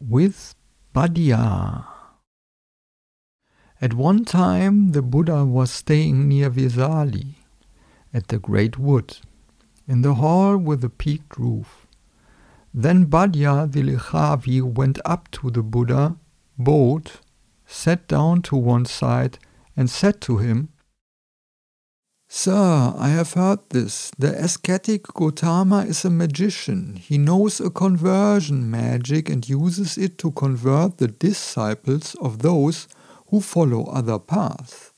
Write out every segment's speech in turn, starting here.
with Bhaddiya. At one time, the Buddha was staying near Vesali, at the great wood, in the hall with the peaked roof. Then Bhaddiya the Licchavi went up to the Buddha, bowed, sat down to one side, and said to him, Sir, I have heard this. The ascetic Gotama is a magician. He knows a conversion magic and uses it to convert the disciples of those who follow other paths.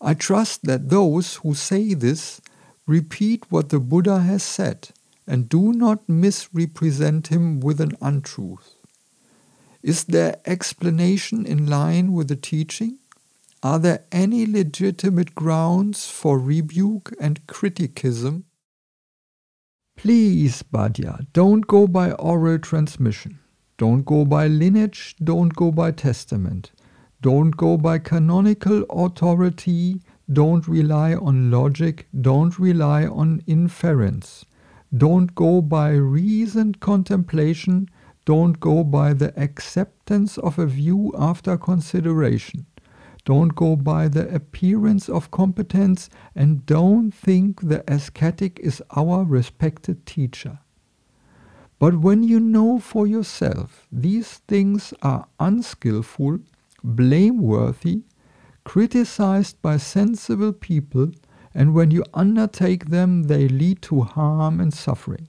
I trust that those who say this repeat what the Buddha has said and do not misrepresent him with an untruth. Is their explanation in line with the teaching? Are there any legitimate grounds for rebuke and criticism? Please, Bhaddiya, don't go by oral transmission. Don't go by lineage, don't go by testament. Don't go by canonical authority, don't rely on logic, don't rely on inference. Don't go by reasoned contemplation, don't go by the acceptance of a view after consideration. Don't go by the appearance of competence and don't think the ascetic is our respected teacher. But when you know for yourself these things are unskillful, blameworthy, criticized by sensible people, and when you undertake them they lead to harm and suffering,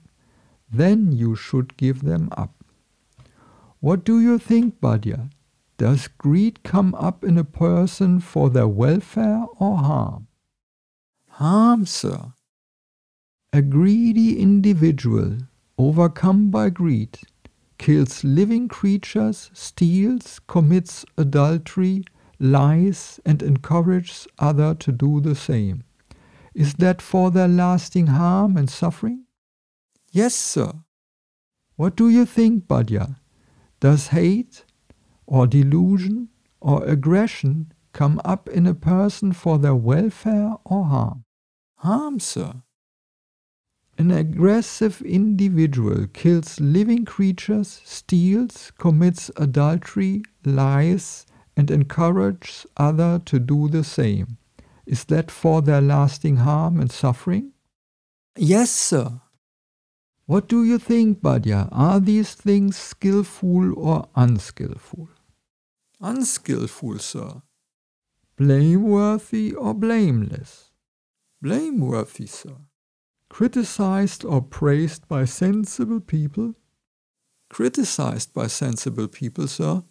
then you should give them up. What do you think, Bhaddiya? Does greed come up in a person for their welfare or harm? Harm, sir. A greedy individual, overcome by greed, kills living creatures, steals, commits adultery, lies, and encourages others to do the same. Is that for their lasting harm and suffering? Yes, sir. What do you think, Bhaddiya? Does hate, or delusion or aggression come up in a person for their welfare or harm? Harm, sir. An aggressive individual kills living creatures, steals, commits adultery, lies, and encourages others to do the same. Is that for their lasting harm and suffering? Yes, sir. What do you think, Bhaddiya? Are these things skillful or unskillful? Unskillful, sir. Blameworthy or blameless? Blameworthy, sir. Criticized or praised by sensible people? Criticized by sensible people, sir.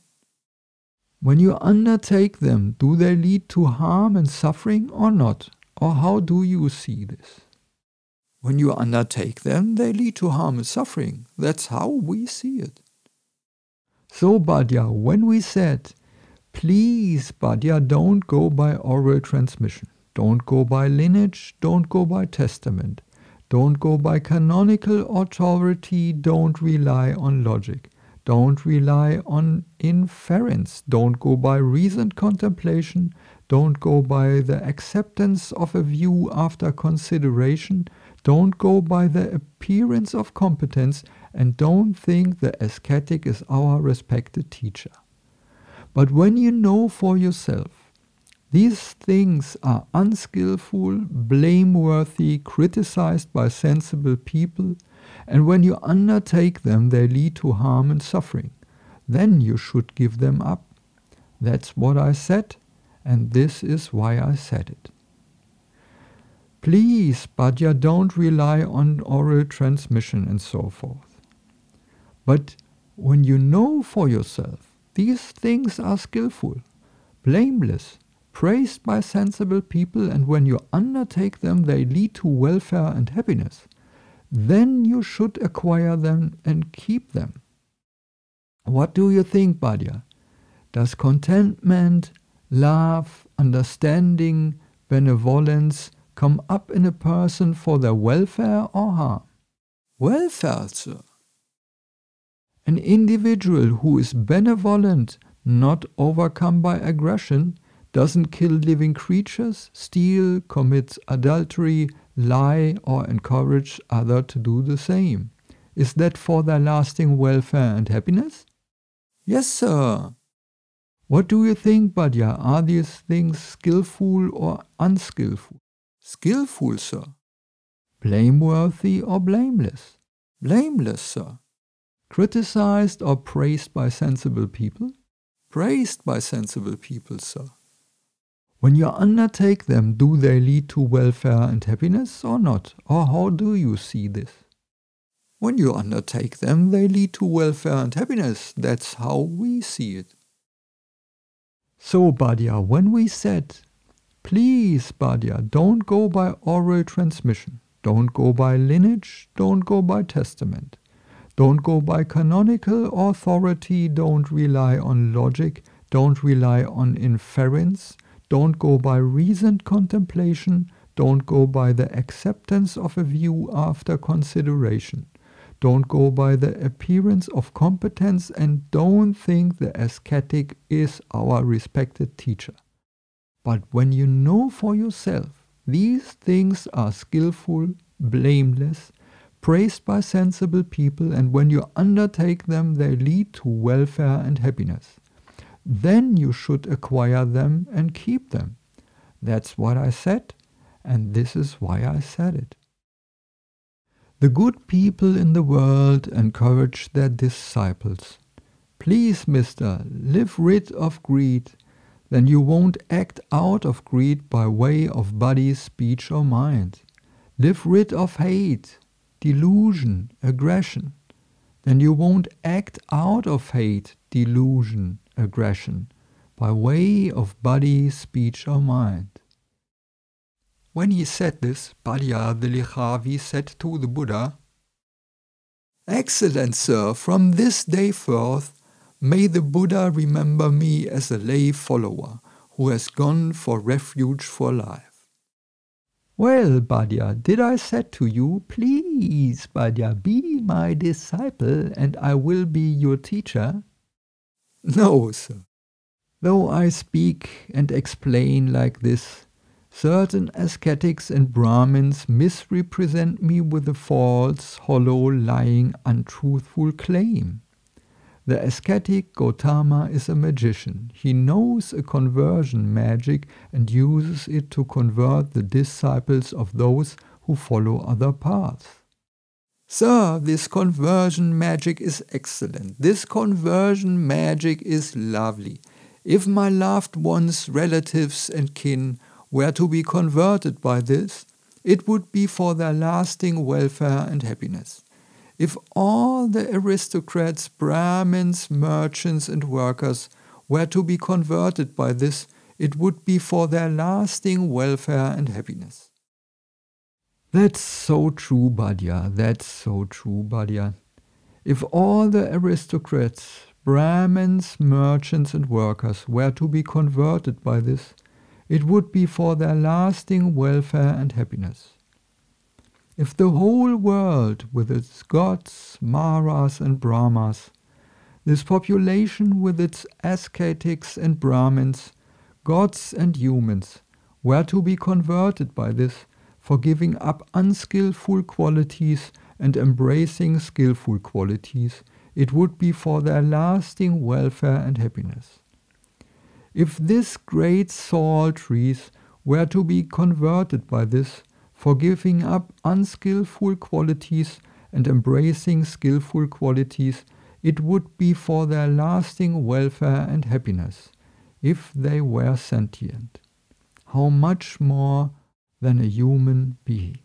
When you undertake them, do they lead to harm and suffering or not? Or how do you see this? When you undertake them, they lead to harm and suffering. That's how we see it. So, Bhaddiya, when we said, please, Bhaddiya, don't go by oral transmission, don't go by lineage, don't go by testament, don't go by canonical authority, don't rely on logic, don't rely on inference, don't go by reasoned contemplation, don't go by the acceptance of a view after consideration, don't go by the appearance of competence and don't think the ascetic is our respected teacher. But when you know for yourself, these things are unskillful, blameworthy, criticized by sensible people, and when you undertake them, they lead to harm and suffering. Then you should give them up. That's what I said, and this is why I said it. Please, Bhaddiya, don't rely on oral transmission and so forth. But when you know for yourself, these things are skillful, blameless, praised by sensible people, and when you undertake them, they lead to welfare and happiness, then you should acquire them and keep them. What do you think, Bhaddiya? Does contentment, love, understanding, benevolence, come up in a person for their welfare or harm? Welfare, sir. An individual who is benevolent, not overcome by aggression, doesn't kill living creatures, steal, commit adultery, lie, or encourage others to do the same. Is that for their lasting welfare and happiness? Yes, sir. What do you think, Bhaddiya? Are these things skillful or unskillful? Skillful, sir. Blameworthy or blameless? Blameless, sir. Criticized or praised by sensible people? Praised by sensible people, sir. When you undertake them, do they lead to welfare and happiness or not? Or how do you see this? When you undertake them, they lead to welfare and happiness. That's how we see it. So, Bhaddiya, when we said, please, Bhaddiya, don't go by oral transmission, don't go by lineage, don't go by testament, don't go by canonical authority, don't rely on logic, don't rely on inference, don't go by reasoned contemplation, don't go by the acceptance of a view after consideration. Don't go by the appearance of competence and don't think the ascetic is our respected teacher. But when you know for yourself these things are skillful, blameless, praised by sensible people, and when you undertake them, they lead to welfare and happiness. Then you should acquire them and keep them. That's what I said, and this is why I said it. The good people in the world encourage their disciples. Please, mister, live rid of greed, then you won't act out of greed by way of body, speech, or mind. Live rid of hate, delusion, aggression, then you won't act out of hate, delusion, aggression by way of body, speech, or mind. When he said this, Bhaddiya the Licchavi said to the Buddha, Excellent sir, from this day forth, may the Buddha remember me as a lay follower who has gone for refuge for life. Well, Bhaddiya, did I say to you, please, Bhaddiya, be my disciple and I will be your teacher? No, sir. Though I speak and explain like this, Certain ascetics and Brahmins misrepresent me with a false, hollow, lying, untruthful claim. The ascetic Gotama is a magician. He knows a conversion magic and uses it to convert the disciples of those who follow other paths. Sir, this conversion magic is excellent. This conversion magic is lovely. If my loved ones, relatives, and kin were to be converted by this, it would be for their lasting welfare and happiness. If all the aristocrats, Brahmins, merchants, and workers were to be converted by this, it would be for their lasting welfare and happiness. That's so true, Bhaddiya. That's so true, Bhaddiya. If all the aristocrats, Brahmins, merchants, and workers were to be converted by this, it would be for their lasting welfare and happiness. If the whole world, with its gods, Maras, and Brahmas, this population with its ascetics and Brahmins, gods and humans, were to be converted by this for giving up unskillful qualities and embracing skillful qualities, it would be for their lasting welfare and happiness. If this great sal trees were to be converted by this, for giving up unskillful qualities and embracing skillful qualities, it would be for their lasting welfare and happiness, if they were sentient. How much more than a human being?